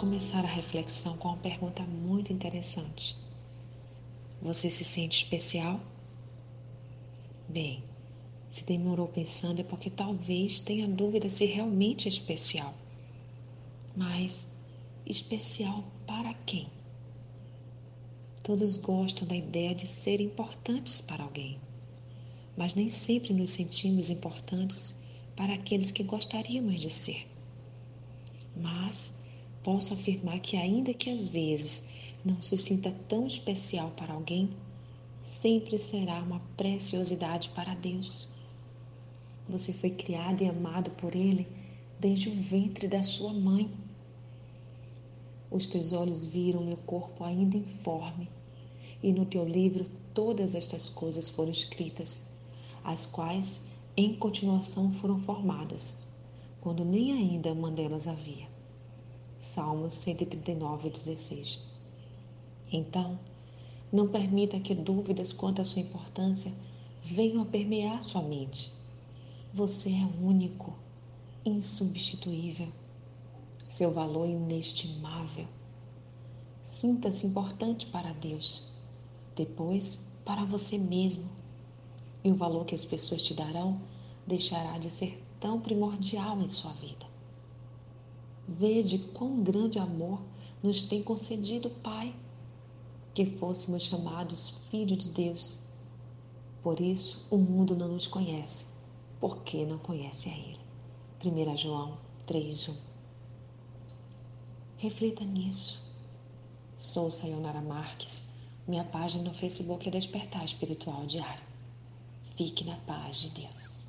começar a reflexão com uma pergunta muito interessante. Você se sente especial? Bem, se demorou pensando é porque talvez tenha dúvida se realmente é especial. Mas especial para quem? Todos gostam da ideia de ser importantes para alguém, mas nem sempre nos sentimos importantes para aqueles que gostaríamos de ser. Mas posso afirmar que, ainda que às vezes não se sinta tão especial para alguém, sempre será uma preciosidade para Deus. Você foi criado e amado por Ele desde o ventre da sua mãe. Os teus olhos viram meu corpo ainda informe, e no teu livro todas estas coisas foram escritas, as quais em continuação foram formadas, quando nem ainda uma delas havia. Salmos 139, 16. Então, não permita que dúvidas quanto à sua importância venham a permear sua mente. Você é único, insubstituível, seu valor é inestimável. Sinta-se importante para Deus, depois para você mesmo. E o valor que as pessoas te darão deixará de ser tão primordial em sua vida. Vede quão grande amor nos tem concedido o Pai, que fôssemos chamados filhos de Deus. Por isso o mundo não nos conhece, porque não conhece a Ele. 1 João 3:1. Reflita nisso. Sou Sayonara Marques. Minha página no Facebook é Despertar Espiritual Diário. Fique na paz de Deus.